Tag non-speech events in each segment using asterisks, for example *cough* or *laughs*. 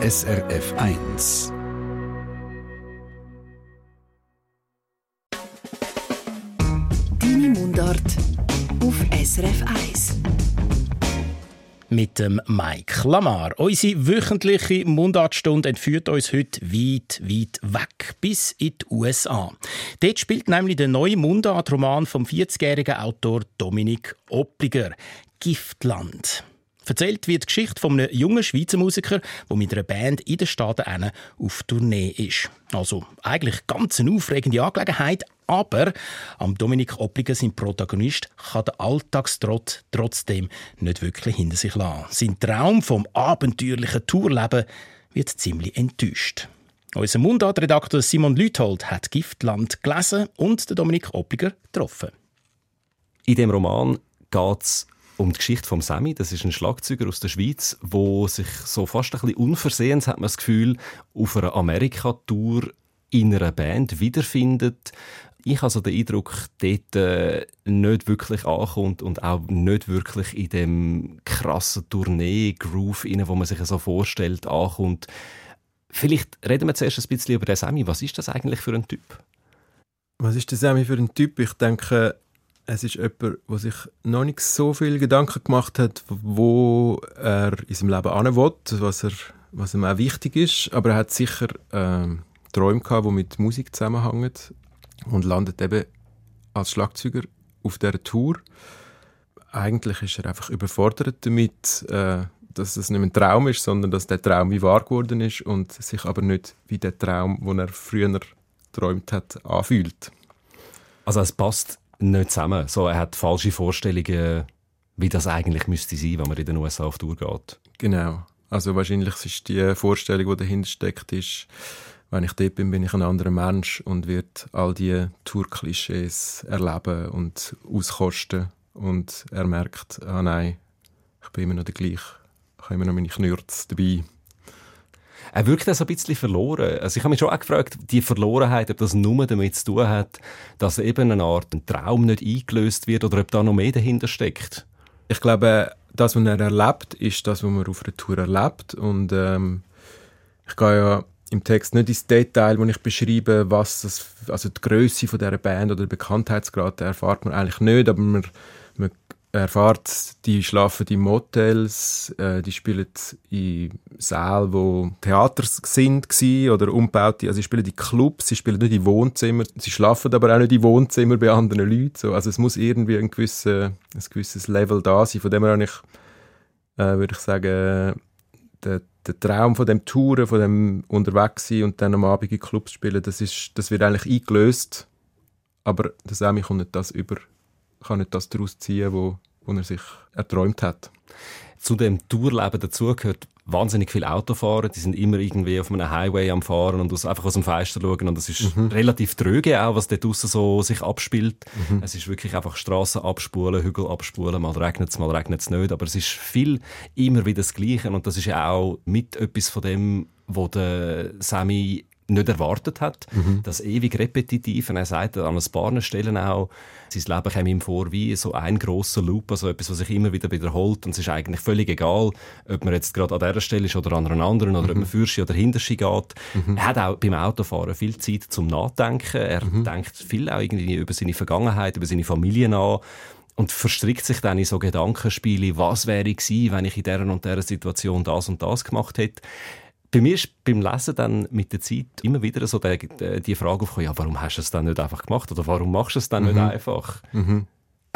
SRF 1. Deine Mundart auf SRF 1 mit dem Mike Lamar. Unsere wöchentliche Mundartstunde entführt uns heute weit, weit weg, bis in die USA. Dort spielt nämlich der neue Mundartroman vom 40-jährigen Autor Dominik Oppliger, Giftland. Erzählt wird die Geschichte von einem jungen Schweizer Musiker, der mit einer Band in den Staaten auf Tournee ist. Also eigentlich ganz eine aufregende Angelegenheit, aber am Dominik Oppliger, sein Protagonist, kann der Alltagstrott trotzdem nicht wirklich hinter sich lassen. Sein Traum vom abenteuerlichen Tourleben wird ziemlich enttäuscht. Unser Mundartredakteur Simon Lüthold hat Giftland gelesen und den Dominik Oppliger getroffen. In dem Roman geht es um die Geschichte von Sammy. Das ist ein Schlagzeuger aus der Schweiz, wo sich so fast ein bisschen unversehens, hat man das Gefühl, auf einer Amerika-Tour in einer Band wiederfindet. Ich habe so den Eindruck, dort äh, nicht wirklich ankommt und auch nicht wirklich in dem krassen Tournee-Groove, wo man sich so vorstellt, ankommt. Vielleicht reden wir zuerst ein bisschen über den Sammy. Was ist das eigentlich für ein Typ? Was ist der Sammy für ein Typ? Ich denke, es ist jemand, der sich noch nicht so viel Gedanken gemacht hat, wo er in seinem Leben hin will, was, er, was ihm auch wichtig ist. Aber er hat sicher ähm, Träume gehabt, die mit Musik zusammenhängen und landet eben als Schlagzeuger auf dieser Tour. Eigentlich ist er einfach überfordert damit, äh, dass es nicht ein Traum ist, sondern dass der Traum wie wahr geworden ist und sich aber nicht wie der Traum, den er früher geträumt hat, anfühlt. Also es passt nicht zusammen. So, er hat falsche Vorstellungen, wie das eigentlich müsste sein, wenn man in den USA auf Tour geht. Genau. Also wahrscheinlich ist die Vorstellung, die dahinter steckt, ist, wenn ich dort bin, bin ich ein anderer Mensch und wird all die Tour-Klischees erleben und auskosten. Und er merkt, ah nein, ich bin immer noch der gleiche. Ich habe immer noch meine Knürze dabei er wirkt so ein bisschen verloren. Also ich habe mich schon auch gefragt, die Verlorenheit, ob das nur damit zu tun hat, dass eben eine Art ein Traum nicht eingelöst wird oder ob da noch mehr dahinter steckt. Ich glaube, das, was er erlebt, ist das, was man auf einer Tour erlebt. Und ähm, ich gehe ja im Text nicht ins Detail, wo ich beschreibe, was das, also die Größe von dieser Band oder der Bekanntheitsgrad, erfahrt man eigentlich nicht, aber man erfahrt, die schlafen in Motels, äh, die spielen in Sälen, wo Theater sind oder umgebaut, also sie spielen in Clubs, sie spielen nicht in Wohnzimmer, sie schlafen aber auch nicht in Wohnzimmer bei anderen Leuten, so. also es muss irgendwie ein, gewisser, ein gewisses Level da sein, von dem her ich, äh, würde ich sagen, der, der Traum von dem Touren, von dem unterwegs sein und dann am Abend in Clubs spielen, das, ist, das wird eigentlich eingelöst, aber das Sammy kommt nicht das über kann nicht das daraus ziehen, wo, wo er sich erträumt hat. Zu dem Tourleben dazu gehört wahnsinnig viel Autofahren. Die sind immer irgendwie auf einem Highway am Fahren und einfach aus dem Fenster schauen. Und das ist mhm. relativ tröge auch, was dort draussen so sich abspielt. Mhm. Es ist wirklich einfach Straßen abspulen, Hügel abspulen. Mal regnet es, mal regnet es nicht. Aber es ist viel immer wieder das Gleiche. Und das ist ja auch mit etwas von dem, wo der Sammy nicht erwartet hat. Mhm. Das ewig repetitiv. Und er sagt an ein paar Stellen auch, sein Leben käme ihm vor wie so ein grosser Loop, also etwas, was sich immer wieder wiederholt. Und es ist eigentlich völlig egal, ob man jetzt gerade an dieser Stelle ist oder an einer anderen oder mhm. ob man Fürschi oder Hinterschi geht. Mhm. Er hat auch beim Autofahren viel Zeit zum Nachdenken. Er denkt viel auch irgendwie über seine Vergangenheit, über seine Familie nach und verstrickt sich dann in so Gedankenspiele, was wäre ich gewesen, wenn ich in dieser und dieser Situation das und das gemacht hätte bei mir ist beim Lesen dann mit der Zeit immer wieder so die, die Frage aufgekommen, ja, warum hast du es dann nicht einfach gemacht oder warum machst du es dann mhm. nicht einfach? Mhm.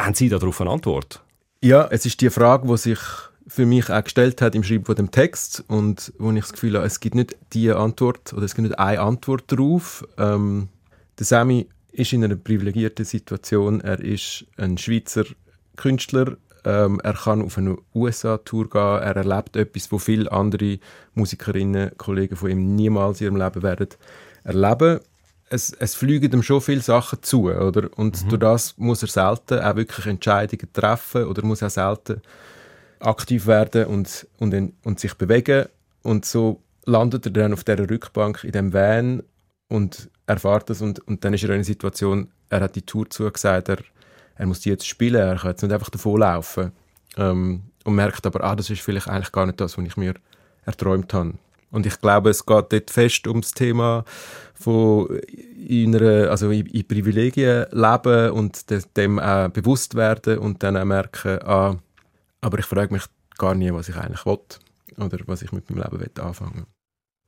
Haben Sie darauf eine Antwort? Ja, es ist die Frage, die sich für mich auch gestellt hat im Schreiben von dem Text und wo ich das Gefühl habe, es gibt nicht die Antwort oder es gibt nicht eine Antwort darauf. Ähm, der Sami ist in einer privilegierten Situation. Er ist ein Schweizer Künstler, ähm, er kann auf eine USA-Tour gehen. Er erlebt etwas, wo viele andere Musikerinnen, Kollegen von ihm niemals in ihrem Leben werden erleben. Es, es fliegen ihm schon viele Sachen zu, oder? Und mhm. durch das muss er selten auch wirklich Entscheidungen treffen oder muss auch selten aktiv werden und, und, und sich bewegen. Und so landet er dann auf dieser Rückbank in dem Van und erfahrt das und, und dann ist er in einer Situation, er hat die Tour zugesagt, er er muss die jetzt spielen, er kann jetzt nicht einfach davonlaufen. Ähm, und merkt aber, ah, das ist vielleicht eigentlich gar nicht das, was ich mir erträumt habe. Und ich glaube, es geht dort fest ums Thema von in einer, also in, in Privilegien leben und de, dem auch bewusst werden und dann auch merken, ah, aber ich frage mich gar nie, was ich eigentlich will oder was ich mit meinem Leben anfangen will.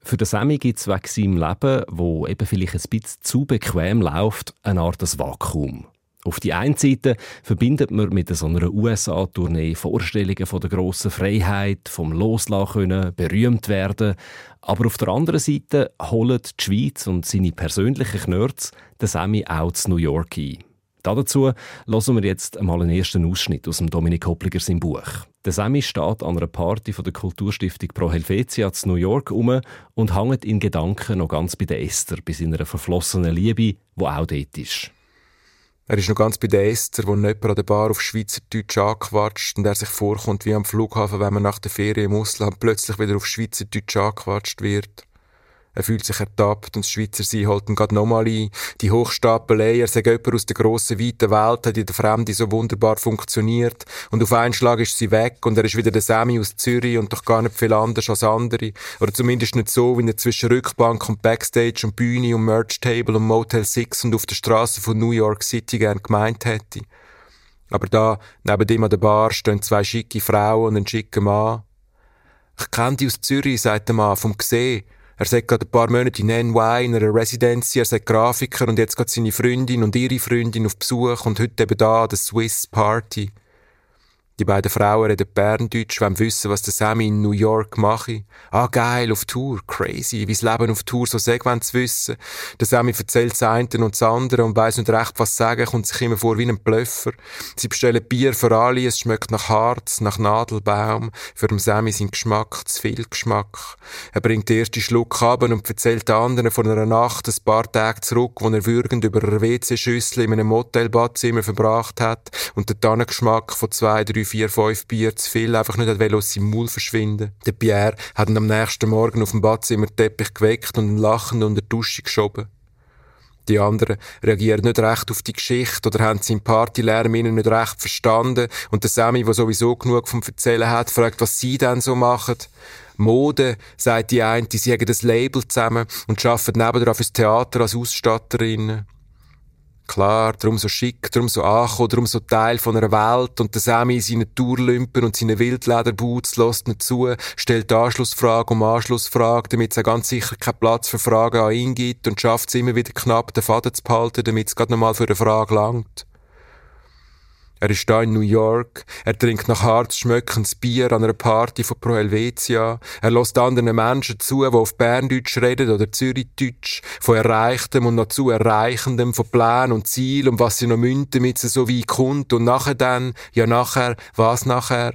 Für den Sammy gibt es wegen seinem Leben, wo eben vielleicht ein bisschen zu bequem läuft, eine Art Vakuum. Auf die einen Seite verbindet man mit so einer USA-Tournee Vorstellungen von der grossen Freiheit, vom Loslassen können, berühmt werden. Aber auf der anderen Seite holen die Schweiz und seine persönlichen Knörz den Sammy auch zu New York ein. Dazu hören wir jetzt einmal einen ersten Ausschnitt aus dem Dominik Hoppliger sein Buch. Der Sammy steht an einer Party von der Kulturstiftung Pro Helvetia zu New York um und hängt in Gedanken noch ganz bei der Esther, bei seiner verflossenen Liebe, wo auch dort ist. Er ist noch ganz Esther, wo jemand an der Bar auf Schweizerdeutsch angequatscht und er sich vorkommt wie am Flughafen, wenn man nach der Ferien im Ausland plötzlich wieder auf Schweizerdeutsch angequatscht wird. Er fühlt sich ertappt und das Schweizer Sein holt ihn grad nochmal ein. Die Hochstapelei, er sagt jemand aus der grossen, weiten Welt, hat in der Fremde so wunderbar funktioniert. Und auf einen Schlag ist sie weg und er ist wieder der Sammy aus Zürich und doch gar nicht viel anders als andere. Oder zumindest nicht so, wie er zwischen Rückbank und Backstage und Bühne und Merch Table und Motel Six und auf der Straße von New York City gern gemeint hätte. Aber da, neben ihm an der Bar, stehen zwei schicke Frauen und ein schicker Mann. Ich kenne die aus Zürich, sagt der Mann, vom Gesehen. Er sagt gerade ein paar Monate in NY in einer Residency, er sagt Grafiker und jetzt geht seine Freundin und ihre Freundin auf Besuch und heute eben da, der Swiss Party. Die beiden Frauen reden Berndeutsch, wollen wissen, was der Sammy in New York mache. Ah, geil, auf Tour, crazy, wie das Leben auf Tour so wollen sie wissen. Der Sammy erzählt das eine und das andere und weiss nicht recht, was sagen, kommt sich immer vor wie ein Blöffer. Sie bestellen Bier für alle, es schmeckt nach Harz, nach Nadelbaum. Für den Sammy sein Geschmack, zu viel Geschmack. Er bringt den ersten Schluck ab und erzählt den anderen von einer Nacht, ein paar Tage zurück, wo er würgend über einer WC-Schüssel in einem Motelbadzimmer verbracht hat und der Tannengeschmack von zwei, drei vier, fünf Bier zu viel, einfach nicht aus seinem Maul verschwinden. Der Pierre hat ihn am nächsten Morgen auf dem Badzimmerteppich geweckt und ihn lachend unter die Dusche geschoben. Die anderen reagieren nicht recht auf die Geschichte oder haben seinen Partylärm ihnen nicht recht verstanden. Und der Sammy, der sowieso genug vom Erzählen hat, fragt, was sie denn so machen. Mode, sagt die eine, sie haben das Label zusammen und arbeiten nebenan fürs Theater als Ausstatterinnen. Klar, darum so schick, darum so angekommen, darum so Teil von einer Welt und der Sammy in seinen Tourlümpen und seinen Wildlederboots lässt nicht zu, stellt Anschlussfrage um Anschlussfrage, damit es ganz sicher keinen Platz für Fragen an ihn gibt und schafft es immer wieder knapp, den Faden zu behalten, damit es gerade nochmal für eine Frage langt. Er ist da in New York. Er trinkt nach Harz schmeckendes Bier an einer Party von Pro Helvetia. Er lässt anderen Menschen zu, die auf Berndeutsch reden oder Zürichdeutsch. Von Erreichtem und noch zu Erreichendem, von Plänen und Ziel und was sie noch münden, damit sie so wie kommt. Und nachher dann, ja nachher, was nachher?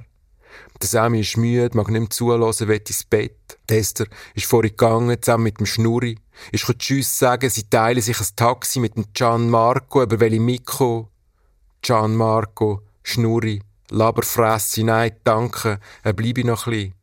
Der Sammy ist müde, mag nicht mehr zuhören, will ins Bett. Tester ist vorhin gegangen, zusammen mit dem Schnurri. Ich kann Tschüss sagen, sie teilen sich ein Taxi mit dem Gian Marco, über welche Mikro. Gianmarco, Schnurri, Laberfresse, nein, danke, er bleibe noch ein bisschen.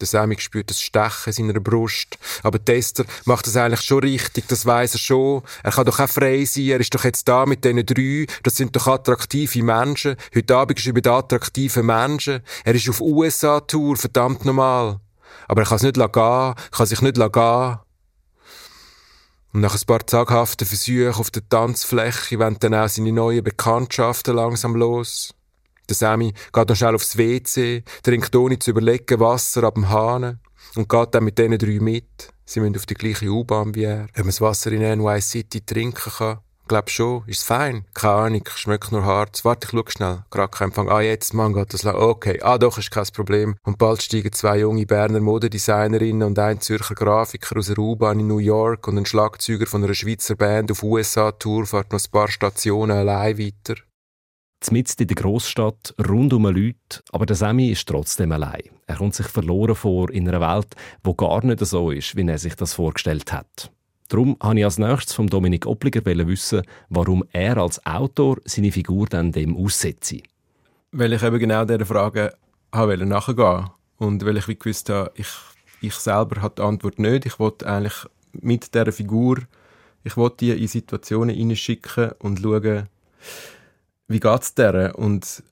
Der Sammy spürt das Stechen in seiner Brust. Aber Tester macht das eigentlich schon richtig, das weiß er schon. Er kann doch auch frei sein, er ist doch jetzt da mit diesen drei. Das sind doch attraktive Menschen. Heute Abend ist er über die attraktiven Menschen. Er ist auf USA-Tour, verdammt normal. Aber er kann es nicht gehen, kann sich nicht gehen. Und nach ein paar zaghaften Versuchen auf der Tanzfläche wollen dann auch seine neuen Bekanntschaften langsam los. Der Sammy geht noch schnell aufs WC, trinkt ohne zu überlegen Wasser ab dem Hahn und geht dann mit diesen drei mit. Sie müssen auf die gleiche U-Bahn wie er. Ob man das Wasser in NY City trinken kann, Glaub schon. Ist fein? Keine Ahnung. Schmeckt nur hart. Warte, ich schau schnell. Gerade kein Empfang. Ah, jetzt, Mann, geht das lang. Okay. Ah, doch, ist kein Problem. Und bald steigen zwei junge Berner Modedesignerinnen und ein Zürcher Grafiker aus der U-Bahn in New York und ein Schlagzeuger von einer Schweizer Band auf USA-Tour fährt noch ein paar Stationen allein weiter. Zmitzt in der Großstadt, rund um Leute, aber der Sammy ist trotzdem allein. Er kommt sich verloren vor in einer Welt, wo gar nicht so ist, wie er sich das vorgestellt hat. Darum wollte ich als nächstes von Dominik Oppliger wissen, warum er als Autor seine Figur dann dem aussetzt. Weil ich eben genau dieser Frage wollte nachgehen und weil ich wie gewusst habe, ich, ich selber habe die Antwort nicht. Ich wollte eigentlich mit dieser Figur, ich wollte die in Situationen hineinschicken und schauen, wie geht es der? Und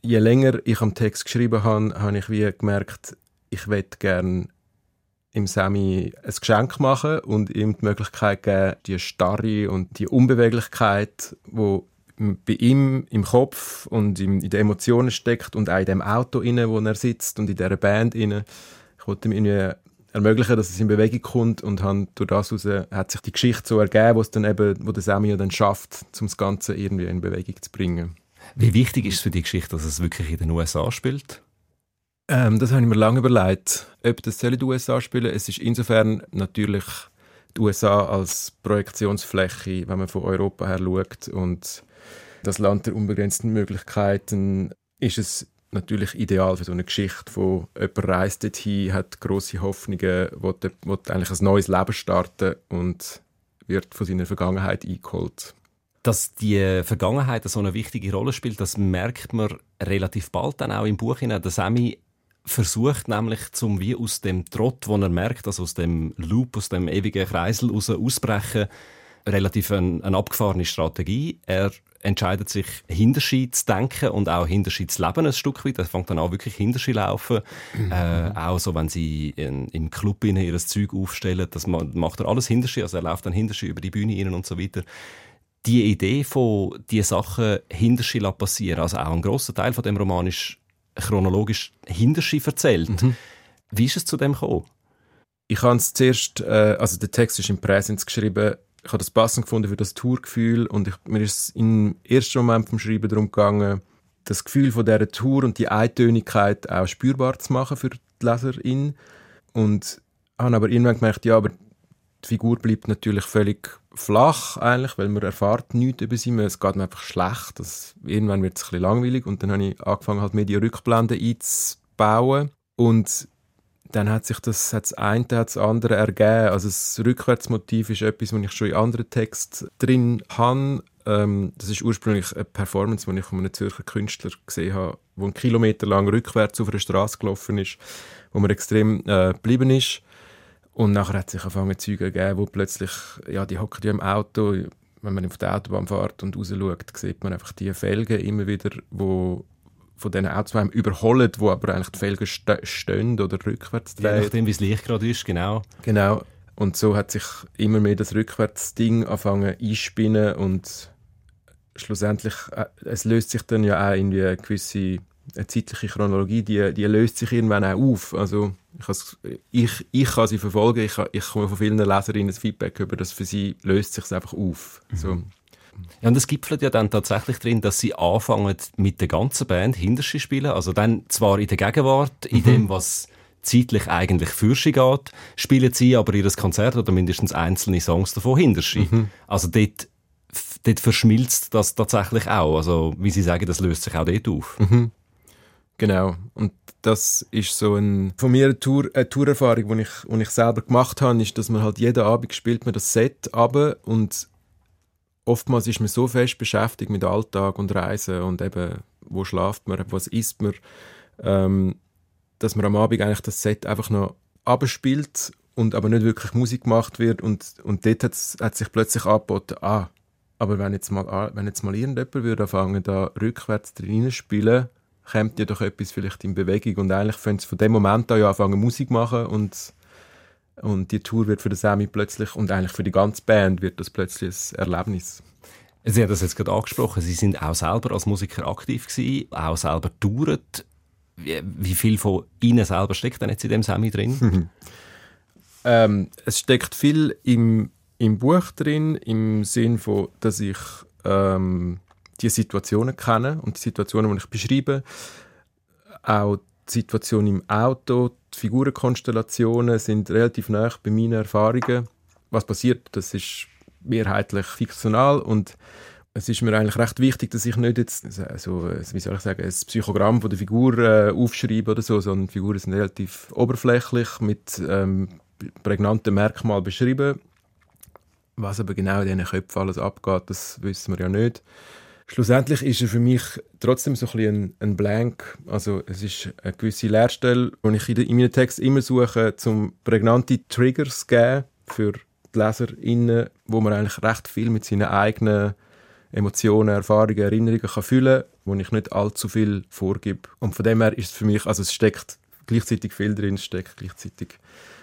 je länger ich am Text geschrieben habe, habe ich wie gemerkt, ich möchte gerne im Semi ein Geschenk machen und ihm die Möglichkeit geben, die Starre und die Unbeweglichkeit, wo bei ihm im Kopf und in den Emotionen steckt und auch in dem Auto inne, wo er sitzt und in dieser Band inne. Ich wollte ihm irgendwie ermöglichen, dass es in Bewegung kommt und haben durch das heraus hat sich die Geschichte so ergeben, wo dann eben, wo der Sammy dann schafft, um das Ganze irgendwie in Bewegung zu bringen. Wie wichtig ist es für die Geschichte, dass es wirklich in den USA spielt? Ähm, das habe ich mir lange überlegt, ob das den USA spielen Es ist insofern natürlich die USA als Projektionsfläche, wenn man von Europa her schaut und das Land der unbegrenzten Möglichkeiten, ist es natürlich ideal für so eine Geschichte, wo jemand reist dorthin, hat große Hoffnungen, will, will eigentlich ein neues Leben starten und wird von seiner Vergangenheit eingeholt. Dass die Vergangenheit so eine wichtige Rolle spielt, das merkt man relativ bald dann auch im Buch. Der Sammy versucht nämlich zum wie aus dem Trott, wo er merkt, also aus dem Loop, aus dem ewigen Kreisel raus ausbrechen, relativ eine, eine abgefahrene Strategie. Er entscheidet sich, Hinterschi zu denken und auch Hinterschi zu leben ein Stück weit. Er fängt dann auch wirklich Hinterschi laufen. Mhm. Äh, auch so, wenn sie in, im Club ihnen ihr Zeug aufstellen, das macht er alles Hinterschi. Also er läuft dann Hinterschi über die Bühne ihnen und so weiter. Die Idee von die Sachen Hinterschi passieren, also auch ein grosser Teil von dem Roman ist chronologisch Hinterschi erzählt. Mhm. Wie ist es zu dem gekommen? Ich habe es zuerst, äh, also der Text ist im Präsens geschrieben, ich habe das passend gefunden für das Tourgefühl und ich, mir ist im ersten Moment vom Schreiben darum gegangen, das Gefühl von dieser Tour und die Eintönigkeit auch spürbar zu machen für die Leserin und habe aber irgendwann gemerkt, ja, aber die Figur bleibt natürlich völlig flach eigentlich, weil man erfahrt nichts über sie, es geht mir einfach schlecht, das, irgendwann wird es ein bisschen langweilig und dann habe ich angefangen halt Media-Rückblenden einzubauen und dann hat sich das, hat das eine hat das andere ergeben. Also das Rückwärtsmotiv ist etwas, was ich schon in anderen Texten drin habe. Ähm, das ist ursprünglich eine Performance, die ich von einem Zürcher Künstler gesehen habe, der einen Kilometer lang rückwärts auf einer Straße gelaufen ist, wo mir extrem äh, geblieben ist. Und nachher hat sich angefangen Züge gegeben, wo plötzlich, ja, die hocken ja im Auto, wenn man auf der Autobahn fährt und raus schaut, sieht man einfach die Felgen immer wieder, wo von diesen Autos, die überholen, wo aber eigentlich die Felgen st stehen oder rückwärts drehen. Je nachdem, wie das Licht gerade ist, genau. Genau. Und so hat sich immer mehr das Rückwärtsding angefangen einspinnen und schlussendlich, äh, es löst sich dann ja auch irgendwie eine gewisse eine zeitliche Chronologie, die, die löst sich irgendwann auch auf. Also ich, ich, ich kann sie verfolgen, ich, ich komme von vielen Leserinnen das Feedback über, dass für sie löst sich einfach auf. Mhm. So. Ja, und es gipfelt ja dann tatsächlich drin, dass sie anfangen mit der ganzen Band Hinterschi spielen. Also dann zwar in der Gegenwart, in mhm. dem, was zeitlich eigentlich für sie geht, spielen sie aber ihr Konzert oder mindestens einzelne Songs davon Hinterschi. Mhm. Also dort, dort verschmilzt das tatsächlich auch. Also wie sie sagen, das löst sich auch dort auf. Mhm. Genau. Und das ist so ein, von mir eine, Tour, eine Tourerfahrung, die ich, die ich selber gemacht habe, ist, dass man halt jeden Abend spielt man das Set aber und oftmals ist man so fest beschäftigt mit Alltag und Reisen und eben, wo schlaft man, was isst man, ähm, dass man am Abend eigentlich das Set einfach noch abspielt und aber nicht wirklich Musik gemacht wird und, und dort hat sich plötzlich angeboten, ah, aber wenn jetzt mal, wenn jetzt mal irgendjemand würde anfangen, da rückwärts drin spielen, kommt ja doch etwas vielleicht in Bewegung und eigentlich fängt von dem Moment an ja anfangen Musik machen und und die Tour wird für den Sammy plötzlich und eigentlich für die ganze Band wird das plötzlich ein Erlebnis. Sie haben das jetzt gerade angesprochen. Sie sind auch selber als Musiker aktiv gewesen, auch selber touret. Wie, wie viel von Ihnen selber steckt denn jetzt in dem Sammy drin? *laughs* ähm, es steckt viel im, im Buch drin, im Sinn von, dass ich ähm, die Situationen kenne und die Situationen, die ich beschreibe. Auch die Situation im Auto, die Figurenkonstellationen sind relativ nah bei meinen Erfahrungen. Was passiert, das ist mehrheitlich fiktional und es ist mir eigentlich recht wichtig, dass ich nicht jetzt, also, wie soll ich sagen, ein Psychogramm von der Figur äh, aufschreibe oder so, sondern Figuren sind relativ oberflächlich mit ähm, prägnanten Merkmalen beschrieben. Was aber genau in diesen Köpfen alles abgeht, das wissen wir ja nicht. Schlussendlich ist er für mich trotzdem so ein bisschen ein, Blank. Also es ist eine gewisse Leerstelle, die ich in, meinen Text immer suche, um prägnante Triggers zu geben für die LeserInnen, wo man eigentlich recht viel mit seinen eigenen Emotionen, Erfahrungen, Erinnerungen kann füllen kann, wo ich nicht allzu viel vorgebe. Und von dem her ist es für mich, also es steckt gleichzeitig viel drin steckt, gleichzeitig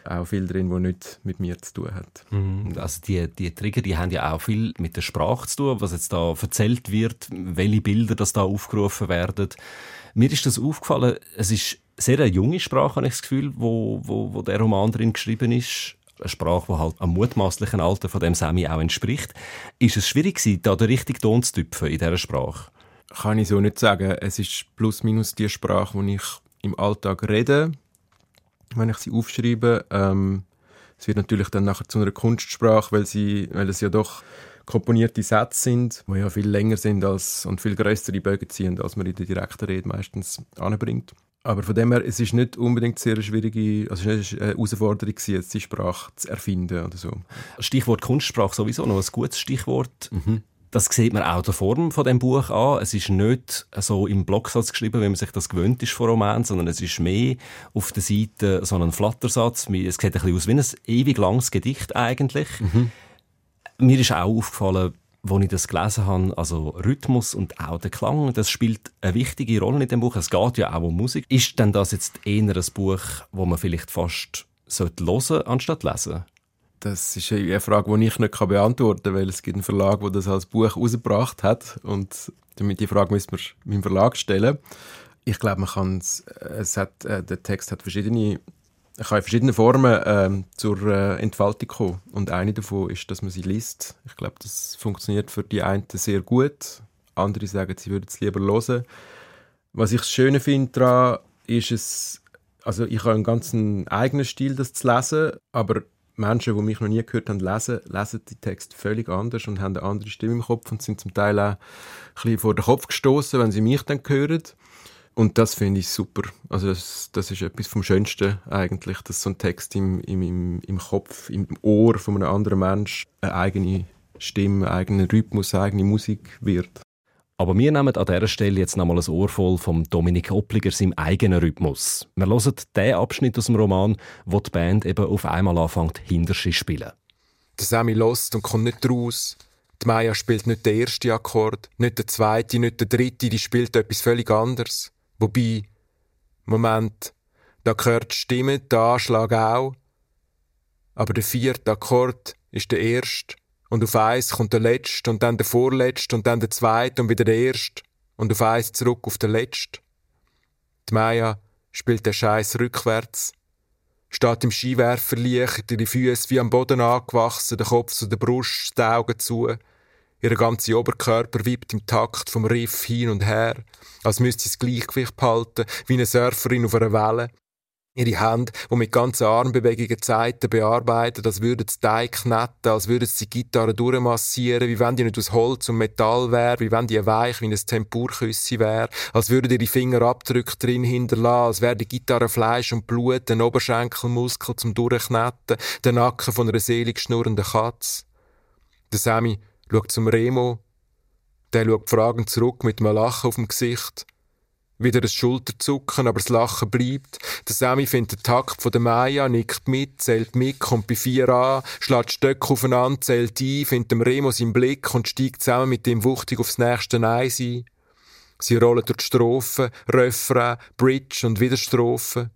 auch viel drin, wo nicht mit mir zu tun hat. Mhm. Also die, die Trigger, die haben ja auch viel mit der Sprache zu tun, was jetzt da erzählt wird, welche Bilder das da aufgerufen werden. Mir ist das aufgefallen, es ist sehr eine junge Sprache, habe ich das Gefühl, wo, wo, wo der Roman drin geschrieben ist. Eine Sprache, die halt am mutmaßlichen Alter von dem Sami auch entspricht. Ist es schwierig gewesen, da den richtigen Ton zu tüpfen in dieser Sprache? Kann ich so nicht sagen. Es ist plus minus die Sprache, die ich im Alltag rede, wenn ich sie aufschreibe. Ähm, es wird natürlich dann nachher zu einer Kunstsprache, weil, sie, weil es ja doch komponierte Sätze sind, die ja viel länger sind als, und viel größere Bögen ziehen, als man in der direkten Rede meistens anbringt. Aber von dem her, es ist nicht unbedingt sehr schwierige, also es ist eine Herausforderung jetzt die Sprache zu erfinden oder so. Stichwort Kunstsprache sowieso noch ein gutes Stichwort. Mhm. Das sieht man auch der Form von dem Buch an. Es ist nicht so im Blocksatz geschrieben, wie man sich das gewöhnt ist von Roman, sondern es ist mehr auf der Seite so ein Flattersatz. Es sieht ein bisschen aus wie ein ewig langes Gedicht eigentlich. Mhm. Mir ist auch aufgefallen, als ich das gelesen habe, also Rhythmus und auch der Klang, das spielt eine wichtige Rolle in dem Buch. Es geht ja auch um Musik. Ist denn das jetzt eher ein Buch, wo man vielleicht fast hören sollte, anstatt lesen? Das ist eine Frage, die ich nicht beantworten kann, weil es gibt einen Verlag, der das als Buch rausgebracht hat und damit die Frage müssen wir meinem Verlag stellen. Ich glaube, man kann es, es hat, äh, der Text hat verschiedene kann in verschiedenen Formen ähm, zur äh, Entfaltung kommen. Und eine davon ist, dass man sie liest. Ich glaube, das funktioniert für die einen sehr gut. Andere sagen, sie würden es lieber hören. Was ich das Schöne finde daran, ist es, also ich habe einen ganz eigenen Stil, das zu lesen, aber Menschen, die mich noch nie gehört haben, lesen, lesen die Texte völlig anders und haben eine andere Stimme im Kopf und sind zum Teil auch ein bisschen vor den Kopf gestoßen, wenn sie mich dann hören. Und das finde ich super. Also das, das, ist etwas vom Schönsten eigentlich, dass so ein Text im, im, im, Kopf, im Ohr von einem anderen Menschen eine eigene Stimme, einen eigenen Rhythmus, eine eigene Musik wird. Aber wir nehmen an dieser Stelle jetzt nochmal ein Ohr voll vom Dominik Oppliger seinem eigenen Rhythmus. Wir hören den Abschnitt aus dem Roman, wo die Band eben auf einmal anfängt, Hinderschi spielen. Der Sammy lost und kommt nicht raus. Die Maya spielt nicht den ersten Akkord, nicht den zweiten, nicht den dritten, die spielt etwas völlig anderes. Wobei, Moment, da gehört die Stimme, der Anschlag auch. Aber der vierte Akkord ist der erste. Und auf eins kommt der letzte und dann der vorletzte und dann der zweite und wieder der erste. Und auf eins zurück auf den letzte. Die Maya spielt den Scheiß rückwärts. Steht im Skiwerferlicht, ihre Füße wie am Boden angewachsen, der Kopf zu der Brust, die Augen zu. Ihr ganzer Oberkörper wippt im Takt vom Riff hin und her, als müsste sie das Gleichgewicht behalten, wie eine Surferin auf einer Welle. Ihre Hände, die mit ganzen Armbewegungen Zeiten bearbeiten, als würden sie Teig kneten, als würden sie die Gitarre durchmassieren, wie wenn die nicht aus Holz und Metall wäre, wie wenn die weich wie ein Tempurküssi wäre, als würden ihre Finger Abdrücke drin hinterlassen, als wäre die Gitarre Fleisch und Blut, ein Oberschenkelmuskel zum Durchkneten, der Nacken von einer selig schnurrenden Katze. Der Sammy schaut zum Remo. Der schaut fragend zurück mit einem Lachen auf dem Gesicht. Wieder ein Schulterzucken, aber das Lachen bleibt. Der Sammy findet den Takt von der Maya, nickt mit, zählt mit, kommt bei vier an, schlägt Stöcke aufeinander, zählt ein, findet dem Remo seinen Blick und steigt zusammen mit ihm wuchtig aufs nächste Eis ein. Sie rollen durch die Strophen, Refrain, Bridge und wieder Strophen.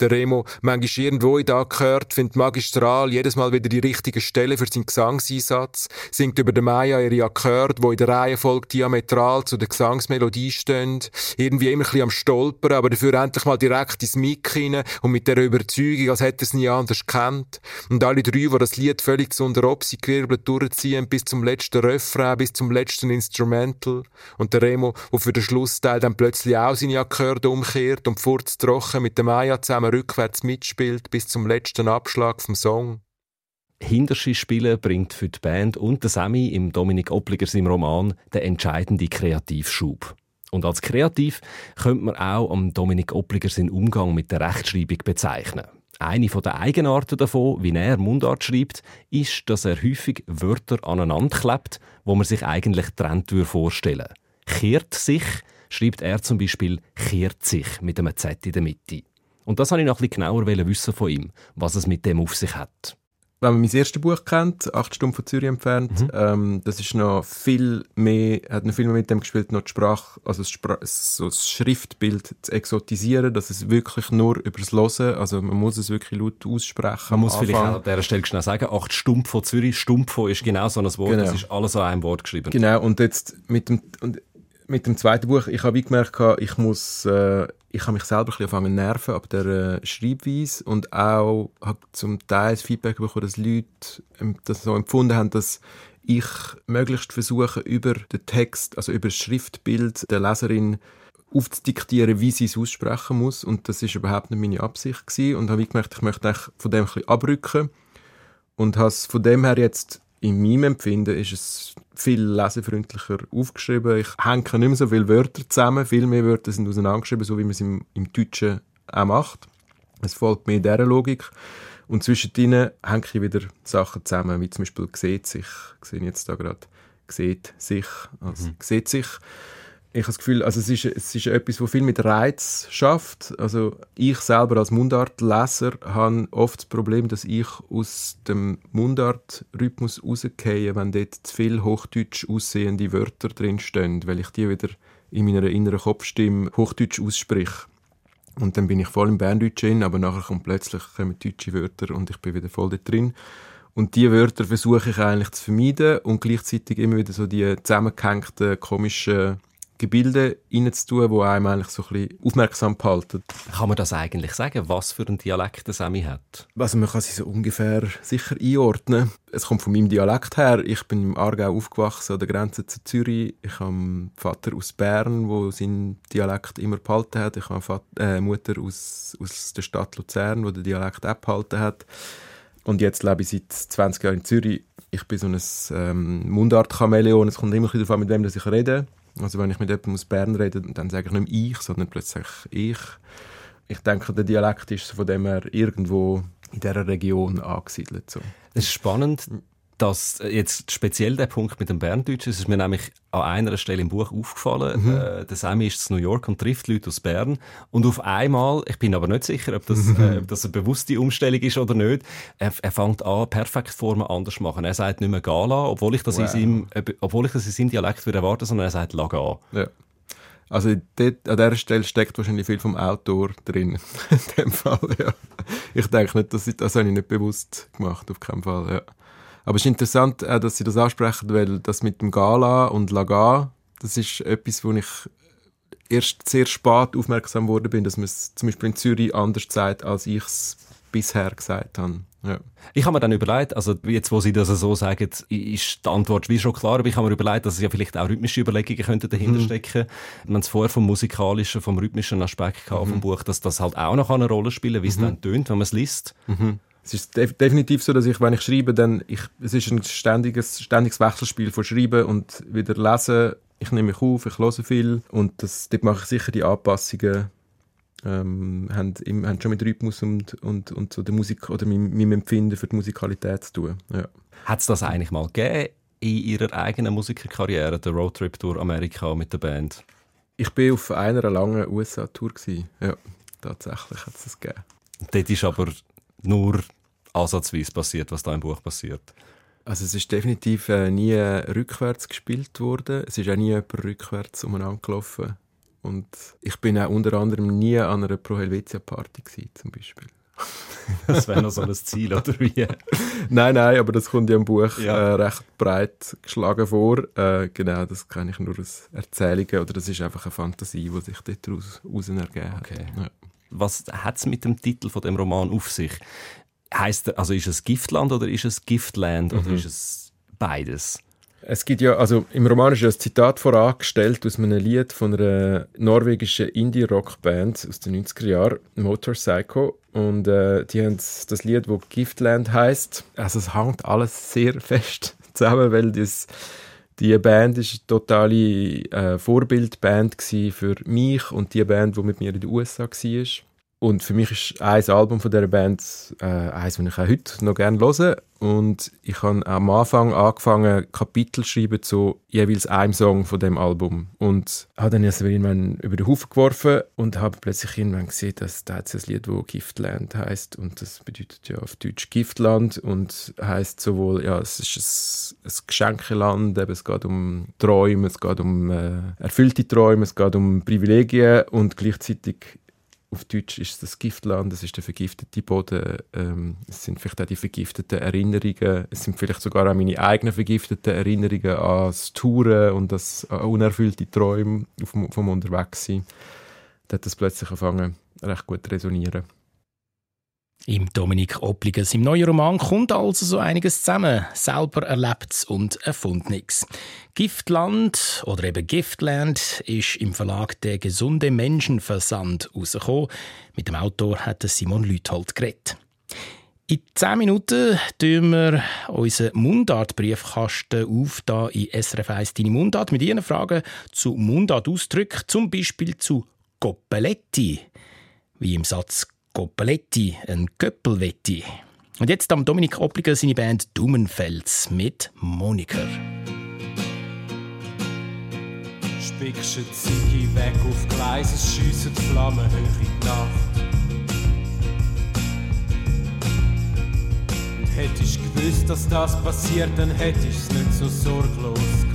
Der Remo, manchmal irgendwo in da gehört, findet Magistral jedes Mal wieder die richtige Stelle für seinen Gesangseinsatz, singt über den Maya ihre Akkorde, wo in der Reihenfolge diametral zu der Gesangsmelodie stehen, irgendwie immer ein bisschen am Stolpern, aber dafür endlich mal direkt ins Mic rein und mit der Überzeugung, als hätte es nie anders kennt. Und alle drei, die das Lied völlig zu unter Opsi gewirbelt durchziehen, bis zum letzten Refrain, bis zum letzten Instrumental. Und der Remo, der für den Schlussteil dann plötzlich auch seine Akkorde umkehrt und furztrocken mit dem Maya zusammen rückwärts mitspielt bis zum letzten Abschlag vom Song. Hinterschi spielen bringt für die Band und den Sammy im Dominik Oppliger seinem Roman den entscheidenden Kreativschub. Und als kreativ könnte man auch am Dominik Oppliger seinen Umgang mit der Rechtschreibung bezeichnen. Eine der Eigenarten davon, wie er Mundart schreibt, ist, dass er häufig Wörter aneinander klebt, wo man sich eigentlich trennt vorstellen Kehrt sich schreibt er zum Beispiel kehrt sich mit einem Z in der Mitte. Und das wollte ich noch ein bisschen genauer wissen von ihm, was es mit dem auf sich hat. wenn man mein erstes Buch kennt, acht Stunden von Zürich entfernt, Mhm. ähm, das ist noch viel mehr, hat noch viel mehr mit dem gespielt, noch die Sprache, also das, Spra so das Schriftbild zu exotisieren, dass es wirklich nur übers Hören, also man muss es wirklich laut aussprechen. Man muss vielleicht Anfang. auch an dieser Stelle schnell sagen, acht Stumpf von Zürich, Stumpf ist genau so ein Wort, Genau. das ist alles an einem Wort geschrieben. Genau, und jetzt mit dem, und mit dem zweiten Buch, ich habe gemerkt, ich muss, äh, ich habe mich selber ein bisschen nerven ab der äh, Schreibweise und auch habe zum Teil das Feedback bekommen, dass Leute das so empfunden haben, dass ich möglichst versuche, über den Text, also über das Schriftbild der Leserin aufzudiktieren, wie sie es aussprechen muss. Und das ist überhaupt nicht meine Absicht gewesen. Und habe ich gemerkt, ich möchte eigentlich von dem ein bisschen abrücken. Und habe es von dem her jetzt, in meinem Empfinden, ist es viel lesefreundlicher aufgeschrieben. Ich hänge nicht mehr so viele Wörter zusammen. Viel mehr Wörter sind auseinandergeschrieben, so wie man es im, im Deutschen auch macht. Es folgt mehr dieser Logik. Und zwischendrin hänge ich wieder Sachen zusammen, wie zum Beispiel «sieht sich». Ich sehe jetzt da gerade «sieht sich», also «sieht sich». Ich habe das Gefühl, also es ist, es ist etwas, was viel mit Reiz schafft. Also ich selber als Mundartleser habe oft das Problem, dass ich aus dem Mundartrhythmus rausgehe, wenn dort zu viel hochdeutsch aussehende Wörter drinstehen, weil ich die wieder in meiner inneren Kopfstimme hochdeutsch ausspreche. Und dann bin ich voll im Berndeutsch drin, aber nachher kommt plötzlich kommen deutsche Wörter und ich bin wieder voll dort drin. Und diese Wörter versuche ich eigentlich zu vermeiden und gleichzeitig immer wieder so die zusammengehängten, komischen Gebilde reinzutun, die einem eigentlich so ein bisschen aufmerksam behalten. Kann man das eigentlich sagen, was für einen Dialekt der Sami hat? Also man kann sie so ungefähr sicher einordnen. Es kommt von meinem Dialekt her. Ich bin im Aargau aufgewachsen, an der Grenze zu Zürich. Ich habe einen Vater aus Bern, der seinen Dialekt immer behalten hat. Ich habe eine äh, Mutter aus, aus der Stadt Luzern, die den Dialekt auch behalten hat. Und jetzt lebe ich seit 20 Jahren in Zürich. Ich bin so ein ähm, Mundart-Chamäleon. Es kommt immer wieder darauf an, mit wem ich rede. Also wenn ich mit jemandem aus Bern rede, dann sage ich nicht mehr ich, sondern plötzlich ich. Ich denke, der Dialekt ist von dem her irgendwo in dieser Region angesiedelt. So. Es ist spannend, dass jetzt speziell der Punkt mit dem Berndeutschen, es ist mir nämlich an einer Stelle im Buch aufgefallen, Mhm. äh, der Sammy ist in New York und trifft Leute aus Bern und auf einmal, ich bin aber nicht sicher, ob das, äh, ob das eine bewusste Umstellung ist oder nicht, er, er fängt an, Perfektformen anders zu machen. Er sagt nicht mehr Gala, obwohl ich das, in, Wow. seinem, äh, obwohl ich das in seinem Dialekt würde erwarten, sondern er sagt Laga. Ja. Also dort, an dieser Stelle steckt wahrscheinlich viel vom Autor drin. *laughs* In dem Fall, ja. Ich denke nicht, dass ich, das habe ich nicht bewusst gemacht, auf keinen Fall, ja. Aber es ist interessant, auch, dass Sie das ansprechen, weil das mit dem Gala und Laga, das ist etwas, wo ich erst sehr spät aufmerksam geworden bin, dass man es zum Beispiel in Zürich anders sagt, als ich es bisher gesagt habe. Ja. Ich habe mir dann überlegt, also jetzt, wo Sie das so sagen, ist die Antwort wie schon klar, aber ich habe mir überlegt, dass es ja vielleicht auch rhythmische Überlegungen könnten dahinter stecken. Wir haben es vorher vom musikalischen, vom rhythmischen Aspekt gehabt vom Buch, dass das halt auch noch eine Rolle spielen kann, wie es dann tönt, wenn man es liest. Es ist def definitiv so, dass ich, wenn ich schreibe, dann ich, es ist ein ständiges, ständiges Wechselspiel von Schreiben und wieder Lesen. Ich nehme mich auf, ich höre viel und das, dort mache ich sicher die Anpassungen. Ähm, haben, haben schon mit Rhythmus und, und, und so der Musik oder meinem, meinem Empfinden für die Musikalität zu tun. Ja. Hat es das eigentlich mal gegeben in Ihrer eigenen Musikerkarriere, der Roadtrip durch Amerika mit der Band? Ich bin auf einer langen USA-Tour. Ja, tatsächlich hat es das gegeben. Dort ist aber nur ansatzweise passiert, was da im Buch passiert. Also es ist definitiv äh, nie rückwärts gespielt worden. Es ist auch nie jemand rückwärts umeinander gelaufen. Und ich bin auch unter anderem nie an einer Pro Helvetia Party gewesen, zum Beispiel. *laughs* *laughs* Das wäre noch so ein Ziel, oder wie? *laughs* Nein, nein, aber das kommt ja im Buch Ja. äh, recht breit geschlagen vor. Äh, genau, das kann ich nur aus Erzählungen oder das ist einfach eine Fantasie, die sich daraus raus ergeben hat. Okay. Ja. Was hat es mit dem Titel von dem Roman auf sich? Heißt also ist es Giftland oder ist es Giftland oder ist es beides? Es gibt ja, also im Roman ist ja ein Zitat vorangestellt aus einem Lied von einer norwegischen Indie-Rock-Band aus den 90er Jahren, Motorcycle. Und äh, die haben das Lied, wo Giftland heißt. Also es hängt alles sehr fest *laughs* zusammen, weil das, die Band ist eine totale äh, Vorbildband für mich und die Band, die mit mir in den USA war. Und für mich ist ein Album von dieser Band äh, eins, das ich auch heute noch gerne höre. Und ich habe am Anfang angefangen, Kapitel zu schreiben zu jeweils einem Song von dem Album. Und habe dann also irgendwann über den Haufen geworfen und habe plötzlich irgendwann gesehen, dass da jetzt ein Lied, das Giftland heißt Und das bedeutet ja auf Deutsch Giftland und heißt sowohl, ja, es ist ein, ein Geschenkeland, eben, es geht um Träume, es geht um äh, erfüllte Träume, es geht um Privilegien und gleichzeitig auf Deutsch ist das Giftland, das ist der vergiftete Boden, ähm, es sind vielleicht auch die vergifteten Erinnerungen, es sind vielleicht sogar auch meine eigenen vergifteten Erinnerungen an das Touren und das unerfüllte Träume vom, vom Unterwegssein. Da hat das plötzlich angefangen, recht gut zu resonieren. Im Dominik Obliges im neuen Roman kommt also so einiges zusammen. Selber Erlebtes und Erfundenes. Giftland oder eben Giftland ist im Verlag Der gesunde Menschenversand rausgekommen. Mit dem Autor hat Simon Lüthold geredet. In 10 Minuten tun wir unseren Mundartbriefkasten auf, da in SRF 1 «Deine Mundart» mit Ihren Fragen zu Mundartausdrücken, zum Beispiel zu Coppeletti, wie im Satz Coppeletti, ein Köppelwetti. Und jetzt am Dominik Oppliger seine Band Dumenfels mit Moniker. Spickst eine Ziege weg auf Gleis, es schiessen die Flammen hoch in die Nacht. Und hättest gewusst, dass das passiert, dann hättest es nicht so sorglos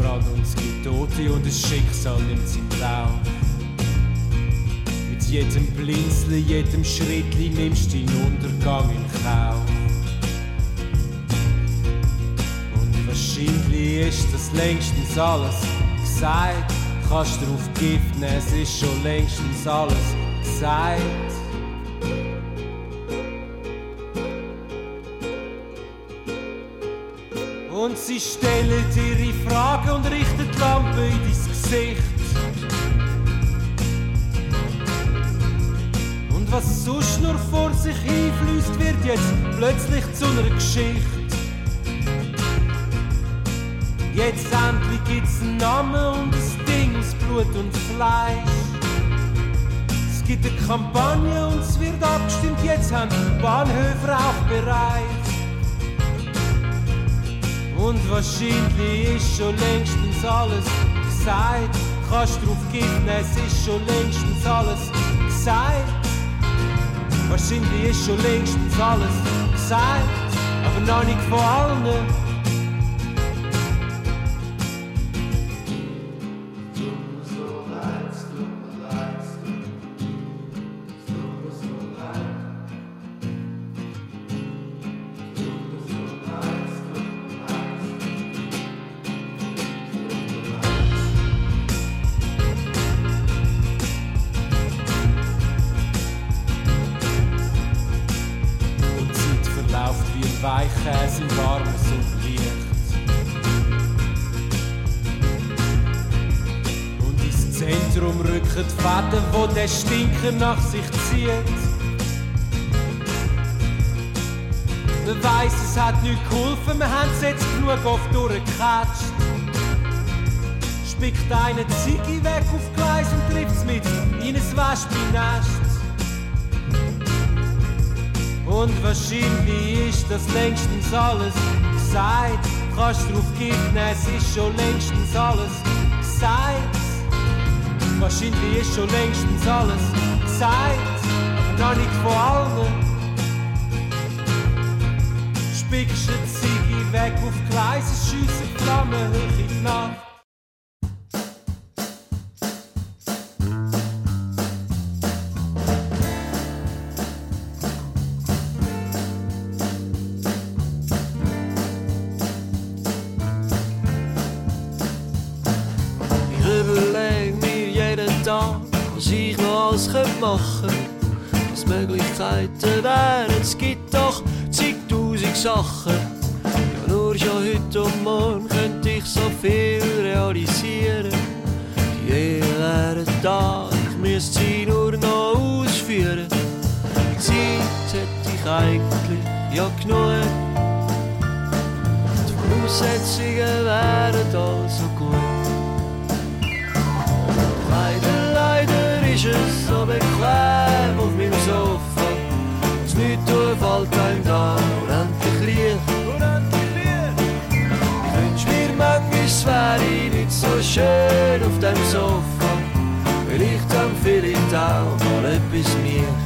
Grossbrand und es gibt Tote und das Schicksal nimmt seinen Lauf. Mit jedem Blinzeln, jedem Schritt nimmst du den Untergang in Kauf. Und wahrscheinlich ist das längstens alles gesagt. Kannst drauf Gift nehmen, es ist schon längstens alles gesagt. Und sie stellen ihre Fragen und richten die Lampe in dein Gesicht. Und was sonst nur vor sich hinfließt, wird jetzt plötzlich zu einer Geschichte. Jetzt endlich gibt's einen Namen und ein Ding aus Blut und Fleisch. Es gibt eine Kampagne und es wird abgestimmt, jetzt haben Bahnhöfe auch bereit. Und wahrscheinlich ist schon längstens alles gesagt. Kannst drauf geben, es ist schon längstens alles gesagt. Wahrscheinlich ist schon längstens alles gesagt, aber noch nicht von allen. Stinker nach sich zieht. Man weiss, es hat nichts geholfen, wir haben es jetzt genug oft durchgekatscht. Spickt eine Ziege weg auf Gleis und trifft es mit in ein Wespennest. Und wahrscheinlich ist das längstens alles gesagt. Kannst drauf geben, es ist schon längstens alles gesagt. Wahrscheinlich ist schon längstens alles gesagt, aber noch nicht von allen. Spickst eine Ziege weg auf Gleis, schiessen Flammen hoch in die Nacht. Genug. Die Voraussetzungen wären also gut. Leider, leider ist es so bequem auf meinem Sofa. Das nicht tun fällt einem da unendlich Licht. Ich wünsch mir manchmal, es wäre nicht so schön auf dem Sofa. Vielleicht dann vielleicht auch mal etwas mehr.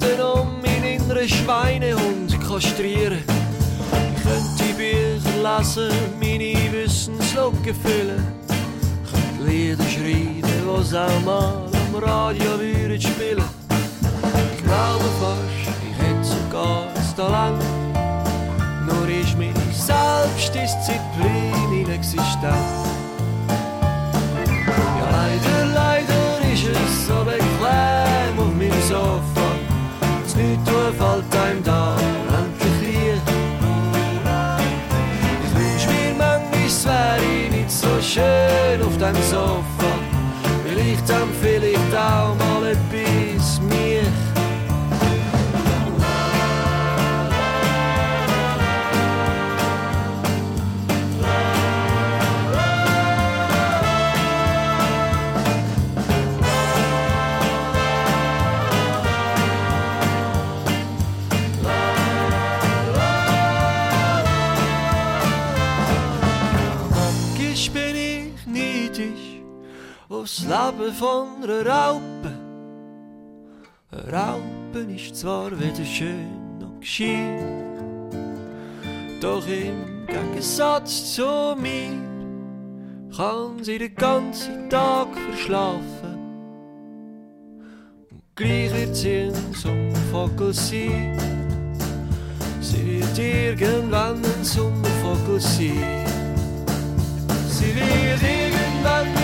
Werden und meinen inneren Schweinehund kastrieren. Ich könnte Bücher lesen, meine Wissenslücke füllen. Könnte Lieder schreiben, was auch mal am Radio würden spielen. Ich glaube fast, ich hätte sogar das Talent. Nur ist meine Selbstdisziplin inexistent. Fällt einem da endlich Licht. Ich wünsch mir manchmal, es wäre nicht so schön auf dem Sofa. Vielleicht dann vielleicht auch neidisch aufs Leben von einer Raupe. Eine Raupe ist zwar weder schön noch gescheit, doch im Gegensatz zu mir kann sie den ganzen Tag verschlafen. Und gleich wird sie ein Sommervogel sein. Sie wird irgendwann ein Sommervogel sein. Sie wird irgendwann ein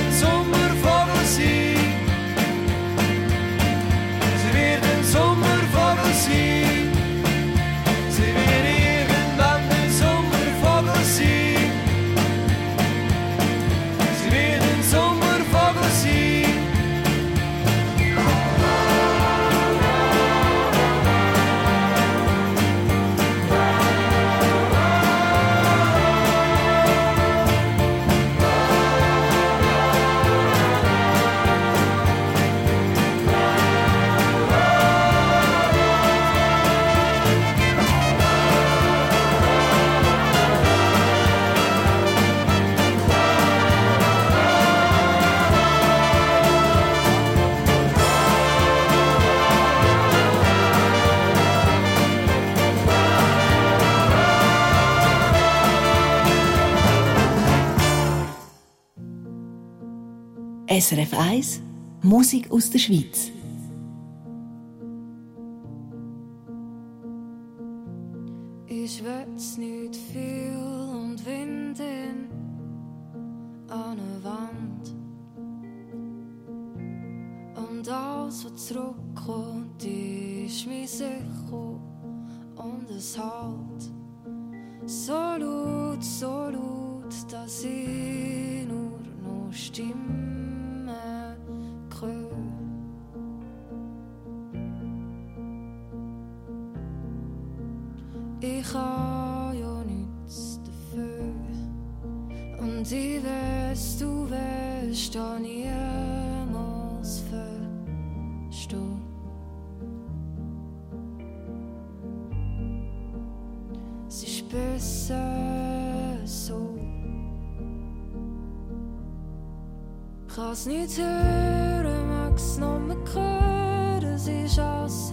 SRF 1 Musik aus der Schweiz. Ich will's nicht viel und Wind in an eine Wand. Und alles, was zurückkommt, ist mir sicher und es halt so laut, so laut, dass ich nur noch Stimmen Ich kann's nicht hören, mag's noch mehr hören, es ist alles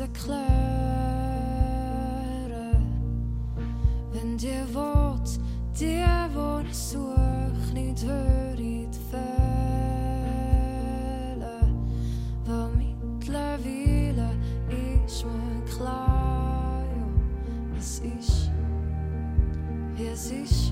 erklären. Wenn dir Wort, dir wohl such, nicht höret fehlen. Weil mittlerweile ist mir klar, es ist, wie es ist.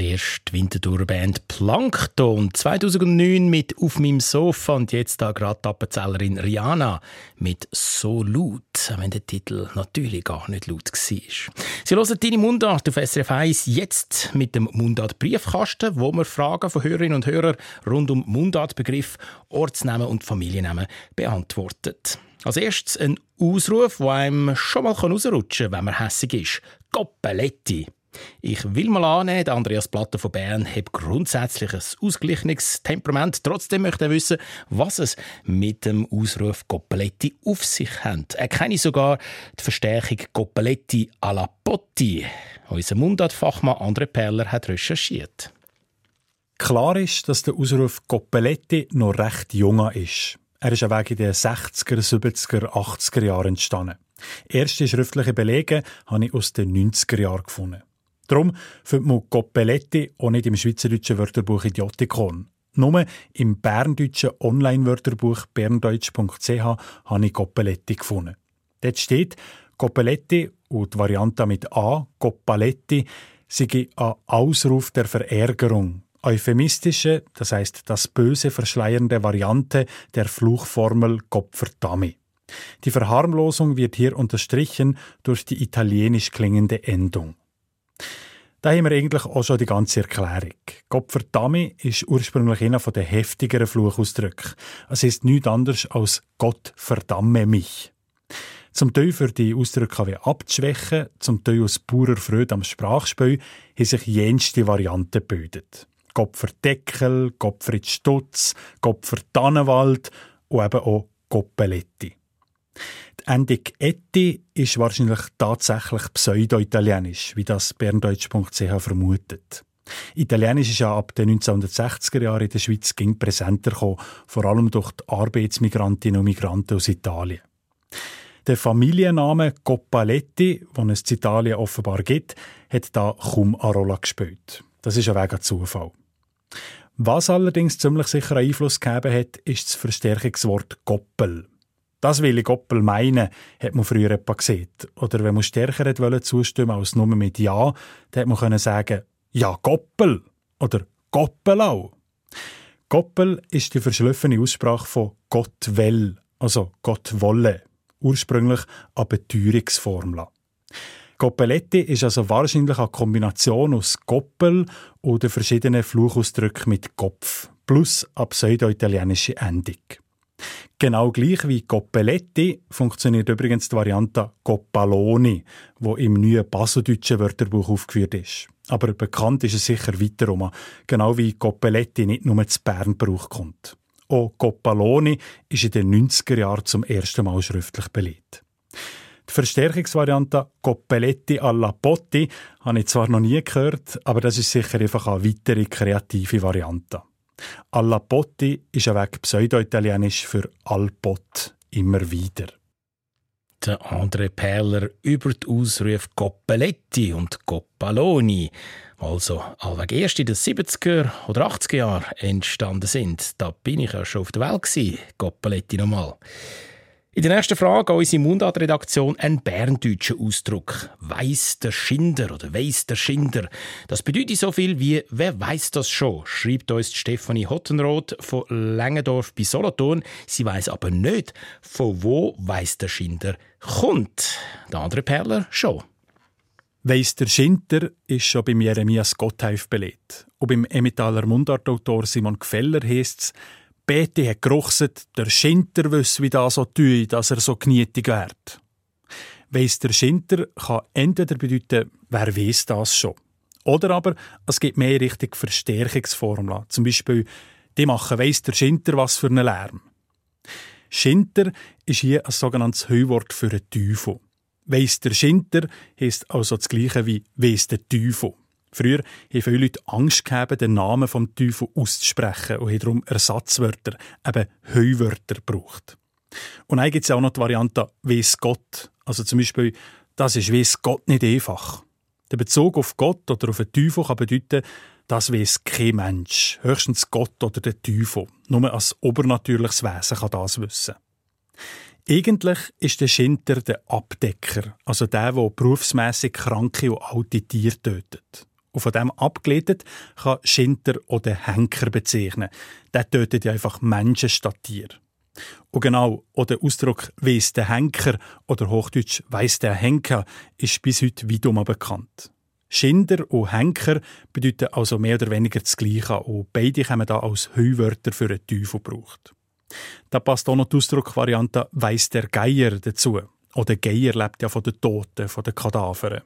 Zuerst die Winterthur-Band Plankton 2009 mit «Auf meinem Sofa» und jetzt da gerade die Appenzellerin Rihanna mit «So laut», auch wenn der Titel natürlich gar nicht laut war. Sie hören deine Mundart auf SRF 1 jetzt mit dem Mundart-Briefkasten, wo wir Fragen von Hörerinnen und Hörern rund um Mundartbegriff, Ortsnamen und Familiennamen beantwortet. Als erstes ein Ausruf, der einem schon mal rausrutschen kann, wenn man hässig ist. «Goppeletti». Ich will mal annehmen, der Andreas Platter von Bern hat grundsätzlich ein ausgeglichenes Temperament. Trotzdem möchte er wissen, was es mit dem Ausruf Goppeletti auf sich hat. Er kenne sogar die Verstärkung Goppeletti alla Potti. Unser Mundartfachmann André Perler hat recherchiert. Klar ist, dass der Ausruf Goppeletti noch recht jung ist. Er ist wegen den 60er, 70er, 80er Jahren entstanden. Erste schriftliche Belege habe ich aus den 90er Jahren gefunden. Darum findet man Goppeletti auch nicht im schweizerdeutschen Wörterbuch Idiotikon. Nur im berndeutschen Online-Wörterbuch berndeutsch.ch habe ich Goppeletti gefunden. Dort steht, Goppeletti und die Variante mit A, Goppaletti, sei ein Ausruf der Verärgerung. Euphemistische, das heißt das böse verschleiernde Variante der Fluchformel Gopferdami. Die Verharmlosung wird hier unterstrichen durch die italienisch klingende Endung. Da haben wir eigentlich auch schon die ganze Erklärung. Gottverdammi ist ursprünglich einer der heftigeren Fluchausdrücke. Es ist nichts anderes als Gott verdamme mich. Zum Teil für die Ausdrücke abzuschwächen, zum Teil aus purer Freude am Sprachspiel, haben sich jenste Varianten gebildet. Gott für Deckel, Gott für Stutz, Gott für Tannenwald und eben auch Goppeletti. Die Endung «etti» ist wahrscheinlich tatsächlich pseudo-italienisch, wie das berndeutsch.ch vermutet. Italienisch ist ja ab den 1960er Jahren in der Schweiz ging präsenter gekommen, vor allem durch die Arbeitsmigrantinnen und Migranten aus Italien. Der Familienname Coppaletti, den es in Italien offenbar gibt, hat da eine Rolle gespielt. Das ist ein wegen Zufall. Was allerdings ziemlich sicher einen Einfluss gegeben hat, ist das Verstärkungswort Goppel. Das will ich Goppel meinen, hat man früher etwa gesehen. Oder wenn man stärker wollte zustimmen als nur mit Ja, dann hat man können sagen, ja, Goppel oder Goppelau. Goppel ist die verschliffene Aussprache von Gott will, also Gott wolle, ursprünglich eine Beteuerungsformel. Goppeletti ist also wahrscheinlich eine Kombination aus Goppel oder verschiedenen Fluchausdrücken mit Kopf plus eine pseudo-italienische Endung. Genau gleich wie Goppeletti funktioniert übrigens die Variante Goppaloni, wo im neuen basodeutschen Wörterbuch aufgeführt ist. Aber bekannt ist es sicher weiter genau wie Goppeletti nicht nur zu Bern Brauch kommt. Auch Goppaloni ist in den 90er Jahren zum ersten Mal schriftlich belegt. Die Verstärkungsvariante Coppeletti alla Potti habe ich zwar noch nie gehört, aber das ist sicher einfach eine weitere kreative Variante. Alla Potti ist ein Weg pseudo-italienisch für al pot, immer wieder. Der André Perler über die Ausrufe Coppeletti und Coppaloni, also allweg erst in den 70er oder 80er Jahren entstanden sind. Da bin ich ja schon auf der Welt. Coppeletti nochmal. In der nächsten Frage an unsere Mundart-Redaktion ein berndeutschen Ausdruck. Weiss der Schinder oder weiss der Schinder. Das bedeutet so viel wie «Wer weiß das schon?» schreibt uns Stefanie Hottenroth von Längendorf bei Solothurn. Sie weiß aber nicht, von wo «Weiss der Schinder» kommt. Der andere Perler schon. Weiss der Schinter ist schon beim Jeremias Gotthelf belegt. Und beim Emmentaler Mundartautor Simon Gfeller heisst es, Betty hat geruchset, der Schinter wüs, wie das so tue, dass er so knietig wird. Weiss der Schinter kann entweder bedeuten, wer weiß das schon. Oder aber es gibt mehr richtig Verstärkungsformeln. Zum Beispiel, die machen weiss der Schinter was für einen Lärm. Schinter ist hier ein sogenanntes Heuwort für einen Teufel. Weiss der Schinter heisst also das gleiche wie weiss der Teufel. Früher haben viele Leute Angst gehabt, den Namen vom Teufel auszusprechen und haben darum Ersatzwörter, eben Heuwörter gebraucht. Und dann gibt es auch noch die Variante «Weiss Gott». Also zum Beispiel «Das ist weiss Gott nicht einfach». Der Bezug auf Gott oder auf den Teufel kann bedeuten, das weiss kein Mensch, höchstens Gott oder der Teufel. Nur als obernatürliches Wesen kann das wissen. Eigentlich ist der Schinter der Abdecker, also der, der berufsmässig kranke und alte Tiere tötet. Und von dem abgeleitet kann Schinter oder Henker bezeichnen. Der tötet ja einfach Menschen statt Tiere. Und genau, auch der Ausdruck «weiss der Henker» oder Hochdeutsch «weiss der Henker» ist bis heute weit bekannt. Schinder und Henker bedeuten also mehr oder weniger das Gleiche und beide kommen da als Heuwörter für einen Teufel gebraucht. Da passt auch noch die Ausdruckvariante «weiss der Geier» dazu. Oder Geier lebt ja von den Toten, von den Kadavern.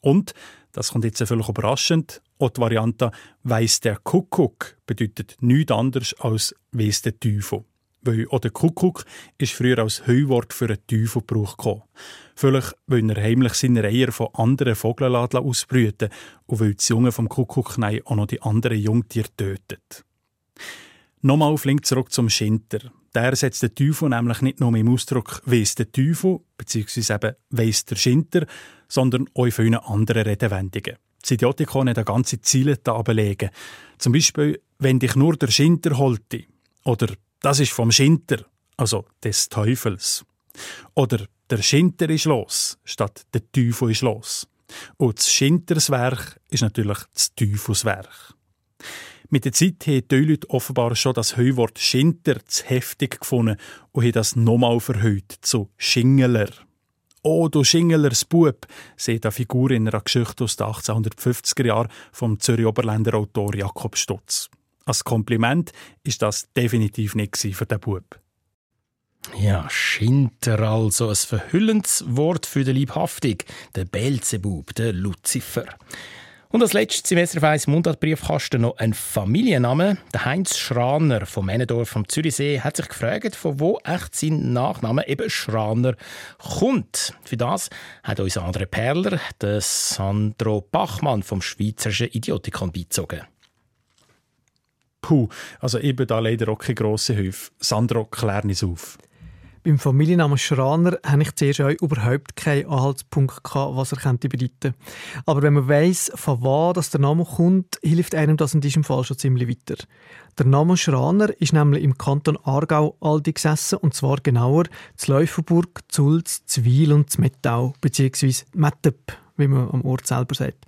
Und, das kommt jetzt völlig überraschend, auch die Variante «weiss der Kuckuck» bedeutet nichts anderes als «weiss der Teufel». Weil auch der Kuckuck ist früher als Heuwort für einen Teufel gebraucht gekommen. Vielleicht, weil er heimlich seine Eier von anderen Vogeln ausbrüten und weil das Junge vom Kuckucknei auch noch die anderen Jungtiere tötet. Nochmal flink zurück zum Schinter. Der setzt den Teufel nämlich nicht nur im Ausdruck «weiss der Teufel» bzw. eben «weiss der Schinter», sondern auch vielen anderen Redewendungen. Das Idiotikon hat eine ganze Ziele da. Zum Beispiel «wenn dich nur der Schinter holte» oder «das ist vom Schinter», also des Teufels. Oder «der Schinter ist los» statt «der Teufel ist los». Und das Schinterswerk ist natürlich das Teufelswerk. Mit der Zeit haben die Leute offenbar schon das Heuwort Schinter zu heftig gefunden und haben das nochmal verhüllt zu Schingeler. Oh, du Schingelers Bub, sieht eine Figur in einer Geschichte aus den 1850er Jahren vom Zürich Oberländer Autor Jakob Stutz. Als Kompliment ist das definitiv nicht für den Bub. Ja, Schinter also, ein verhüllendes Wort für den Liebhaftig, der Belzebub, der Luzifer. Und als letztes Semester auf 1 Mundartbriefkasten noch ein Familienname. Der Heinz Schraner vom Männendorf vom Zürichsee hat sich gefragt, von wo echt sein Nachname eben Schraner kommt. Für das hat uns andere Perler, der Sandro Bachmann vom Schweizerischen Idiotikon beizogen. Puh, also eben da leider auch keine grosse Hilfe. Sandro, klär uns auf. Beim Familiennamen Schraner hatte ich zuerst auch überhaupt keinen Anhaltspunkt, gehabt, was er könnte bedeuten Aber wenn man weiss, von wo das der Name kommt, hilft einem das in diesem Fall schon ziemlich weiter. Der Name Schraner ist nämlich im Kanton Aargau Aldi gesessen, und zwar genauer zu Läuferburg, Zulz, Zwil und Mettau, beziehungsweise Mettep, wie man am Ort selber sagt.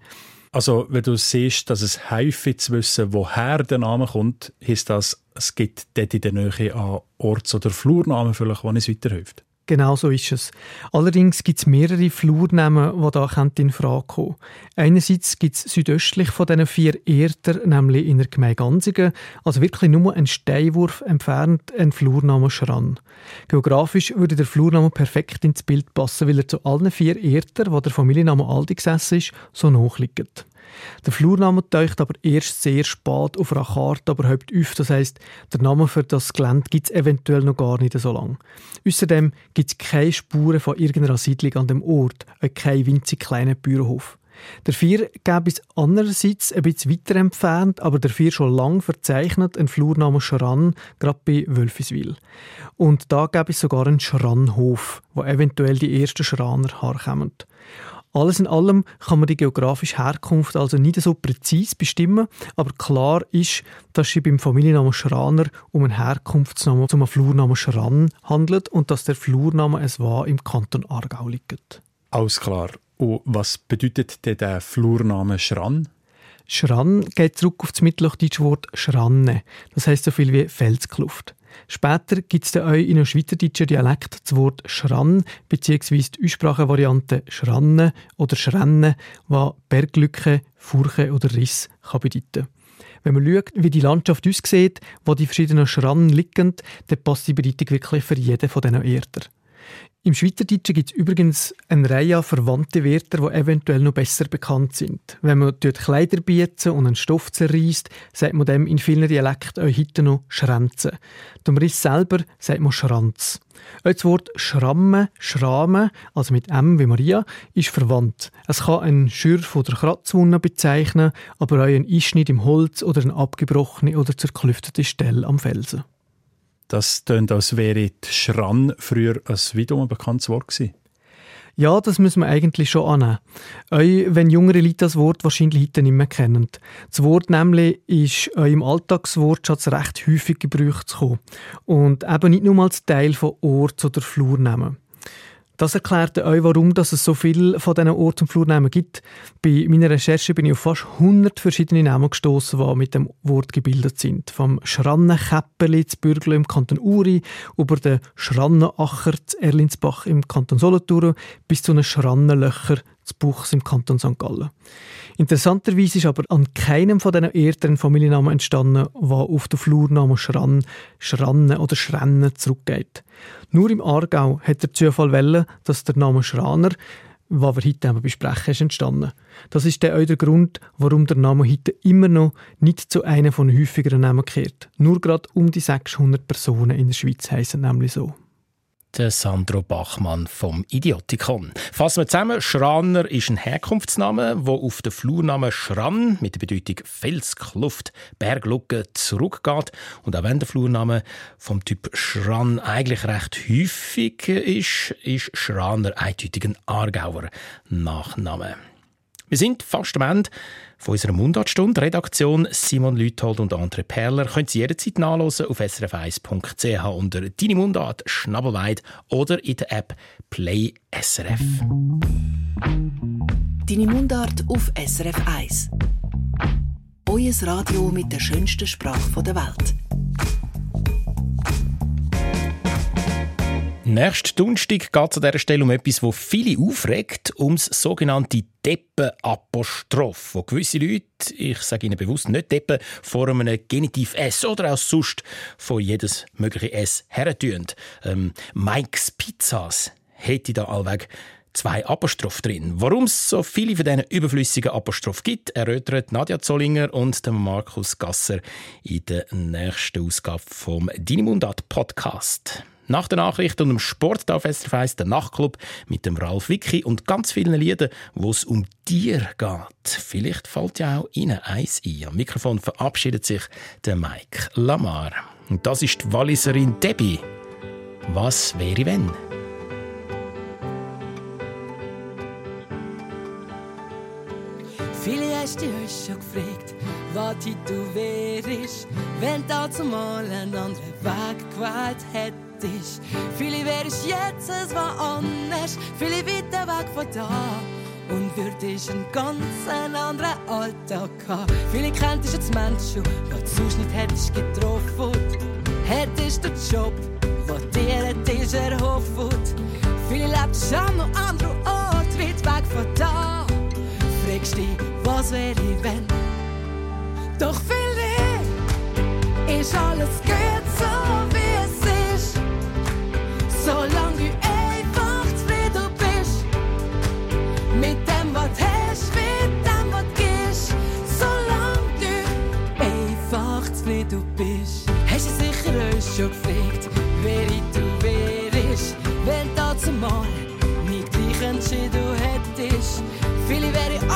Also, wenn du siehst, dass es häufig zu wissen, woher der Name kommt, heißt das, es gibt dort in der Nähe an Orts- oder Flurnamen vielleicht, die es weiterhilft. Genau so ist es. Allerdings gibt es mehrere Flurnamen, die da in Frage kommen Einerseits gibt es südöstlich von diesen vier Erder, nämlich in der Gemeinde Gansigen, also wirklich nur ein Steinwurf entfernt, ein Flurname Schrann. Geografisch würde der Flurname perfekt ins Bild passen, weil er zu allen vier Erder, wo der Familienname Aldi gesessen ist, so nachliegt. Der Flurname taucht aber erst sehr spät auf einer Karte überhaupt auf. Das heisst, der Name für das Gelände gibt es eventuell noch gar nicht so lange. Außerdem gibt es keine Spuren von irgendeiner Siedlung an dem Ort, auch kein winzig kleiner Bauernhof. Der Vier gäbe es andererseits ein bisschen weiter entfernt, aber der Vier schon lang verzeichnet, ein Flurname Schran, gerade bei Wölfiswil. Und da gäbe es sogar einen Schranhof, wo eventuell die ersten Schraner herkommen. Alles in allem kann man die geografische Herkunft also nicht so präzise bestimmen, aber klar ist, dass es sich beim Familiennamen Schraner um einen Herkunftsnamen zum Flurnamen Schran handelt und dass der Flurname es war im Kanton Aargau liegt. Alles klar. Und was bedeutet denn der Flurname Schran? Schran geht zurück auf das mittelhochdeutsche Wort Schranne. Das heißt so viel wie Felskluft. Später gibt es dann auch in einem schweizerdeutschen Dialekt das Wort Schrann bzw. die Aussprachevariante Schranne oder Schrenne, was Berglücke, Furche oder Riss kann bedeuten wenn man schaut, wie die Landschaft aussieht, wo die verschiedenen Schrannen liegen, dann passt die Bedeutung wirklich für jeden von diesen Erden. Im Schweizerdeutschen gibt es übrigens eine Reihe verwandte Wörter, die eventuell noch besser bekannt sind. Wenn man dort Kleider bietet und einen Stoff zerreißt, sagt man dem in vielen Dialekten auch heute noch Schränze. Dem Riss selber sagt man Schranz. Auch das Wort Schramme, Schrame, also mit M wie Maria, ist verwandt. Es kann einen Schürf- oder Kratzwunde bezeichnen, aber auch einen Einschnitt im Holz oder eine abgebrochene oder zerklüftete Stelle am Felsen. Das tönt, als wäre die Schrann früher ein wiederum bekanntes Wort gewesen. Ja, das müssen wir eigentlich schon annehmen. Auch wenn jüngere Leute das Wort wahrscheinlich heute nicht mehr kennen. Das Wort nämlich ist auch im Alltagswortschatz recht häufig gebraucht zu kommen. Und eben nicht nur als Teil von Ort- oder Flurnamen. Das erklärt euch, warum dass es so viele von diesen Ort- und Flurnamen gibt. Bei meiner Recherche bin ich auf fast 100 verschiedene Namen gestoßen, die mit dem Wort gebildet sind. Vom Schrannenkäpperli zu Bürgle im Kanton Uri, über den Schrannenacher zu Erlinsbach im Kanton Solothurn bis zu den Schrannenlöcher zu Buchs im Kanton St. Gallen. Interessanterweise ist aber an keinem von diesen älteren Familiennamen entstanden, der auf den Flurnamen Schrann, Schranne oder Schrenne zurückgeht. Nur im Aargau hat der Zufall wollen, dass der Name Schraner, was wir heute besprechen, ist entstanden. Das ist auch der Grund, warum der Name heute immer noch nicht zu einem von häufigeren Namen kehrt. Nur gerade um die 600 Personen in der Schweiz heißen nämlich so der Sandro Bachmann vom Idiotikon. Fassen wir zusammen, Schraner ist ein Herkunftsname, wo auf den Flurnamen Schrann mit der Bedeutung Fels, Kluft, Berglücke zurückgeht. Und auch wenn der Flurname vom Typ Schrann eigentlich recht häufig ist, ist Schraner eindeutig ein Aargauer Nachname. Wir sind fast am Ende von unserer Mundartstunde. Redaktion Simon Lüthold und André Perler können Sie jederzeit nachlesen auf srf1.ch unter «Deine Mundart» Schnabelweit oder in der App Play SRF. «Deine Mundart» auf SRF 1. Euer Radio mit der schönsten Sprache der Welt. Nächsten Donnerstag geht es an dieser Stelle um etwas, das viele aufregt, um das sogenannte Deppen-Apostroph, wo gewisse Leute, ich sage Ihnen bewusst nicht Deppen, vor einem Genitiv S oder auch sonst von jedes mögliche S hertun. Ähm, Mike's Pizzas hätte da allweg zwei Apostroph drin. Warum es so viele von diesen überflüssigen Apostroph gibt, erörtert Nadja Zollinger und Markus Gasser in der nächsten Ausgabe vom Dinimundat Podcast. Nach der Nachricht und dem Sport SRF 1 der Nachtclub mit dem Ralf Wicki und ganz vielen Liedern, wo es um Tier geht. Vielleicht fällt ja auch Ihnen eins ein. Am Mikrofon verabschiedet sich der Mike Lamar. Und das ist die Walliserin Debbie. Was wäre wenn? Viele hast dich heute schon gefragt, was heute du wärst, wenn da zumal einen anderen Weg gewählt hättest ist. Viele wärst jetzt, es war anders, viele weiter weg von da. Und würdest einen ganz anderen Alltag haben. Viele kenntest du jetzt Menschen, die du sonst nicht hättest getroffen. Hättest den Job, der dir hättest erhofft. Viele lebst an einem anderen Ort, weit weg von da. Fragst dich, was wäre ich, wenn? Doch für dich ist alles gut so. Solange du einfach zufrieden bist mit dem, was hast, mit dem, was gibst. Solange du einfach zufrieden bist, hast du sicher uns schon gefragt, wer du wärst, wenn dazu mal nicht gleich entschieden hättest. Viele wären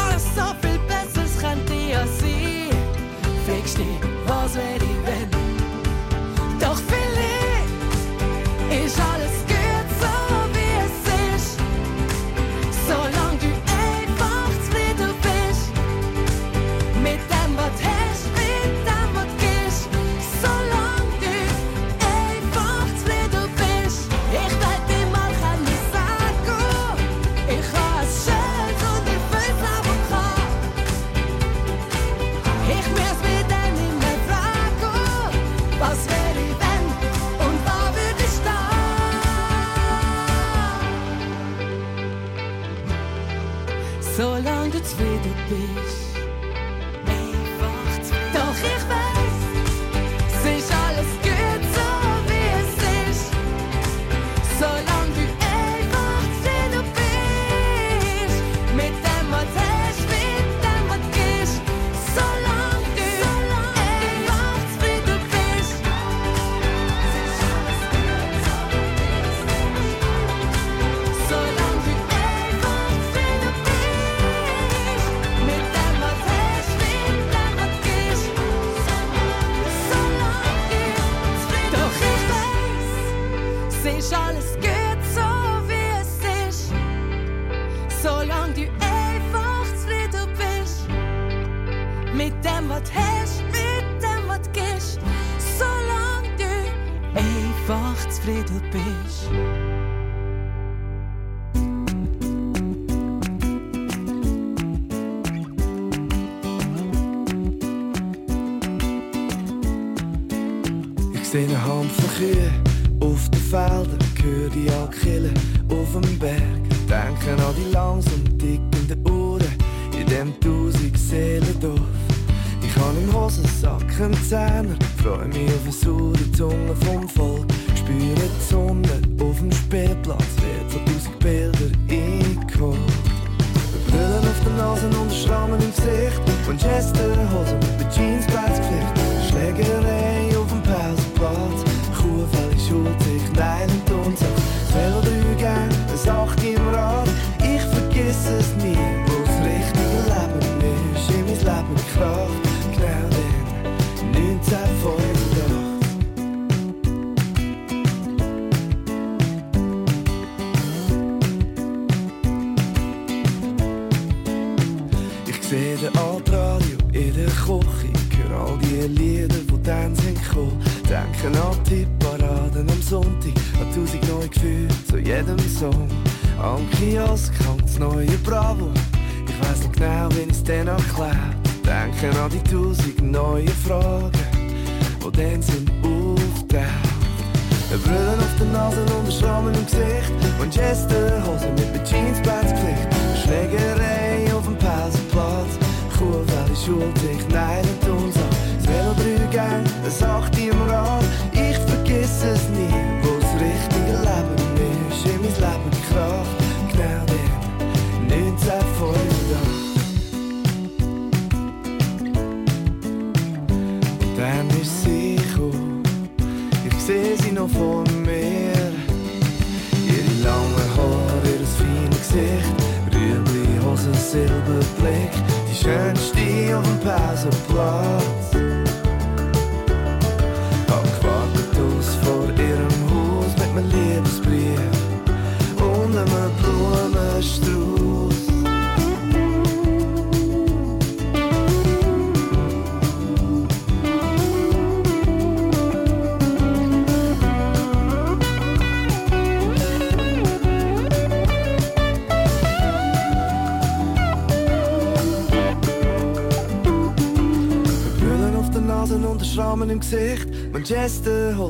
seinen Hand von Kühen. Auf den Feldern höre die an Auf dem Berg denken an die langsam tickenden Uhren in dem tausend Seelen Dorf. Ich habe im Hosensack einen Zähner, freue mich auf eine saure Zunge vom Volk. Spüre die Sonne auf dem Spielplatz, wird von tausend Bildern eingeholt. Brüllen auf der Nase und Schrammen im Gesicht. Manchester-Hosen mit Jeans, Schlägerei. wat is weil tegen schuldig, nein und unter.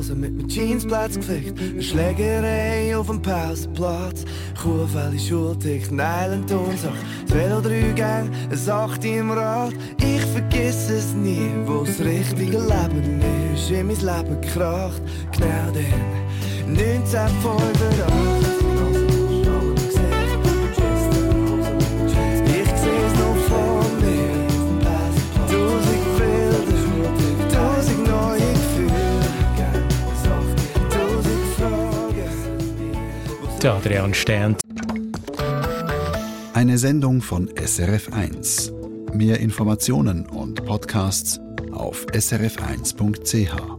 Manchester-Hosen mit mit Jeansplatz gefickt, eine Schlägerei auf dem Pausenplatz, Kuhfälle, Island und Sache, Velo drei Gänge, ein Acht im Rad, ich vergiss es nie, wo das richtige Leben ist, in mein Leben gekracht, genau dann, 1985. Ich Der Adrian Stern. Eine Sendung von SRF1. Mehr Informationen und Podcasts auf srf1.ch.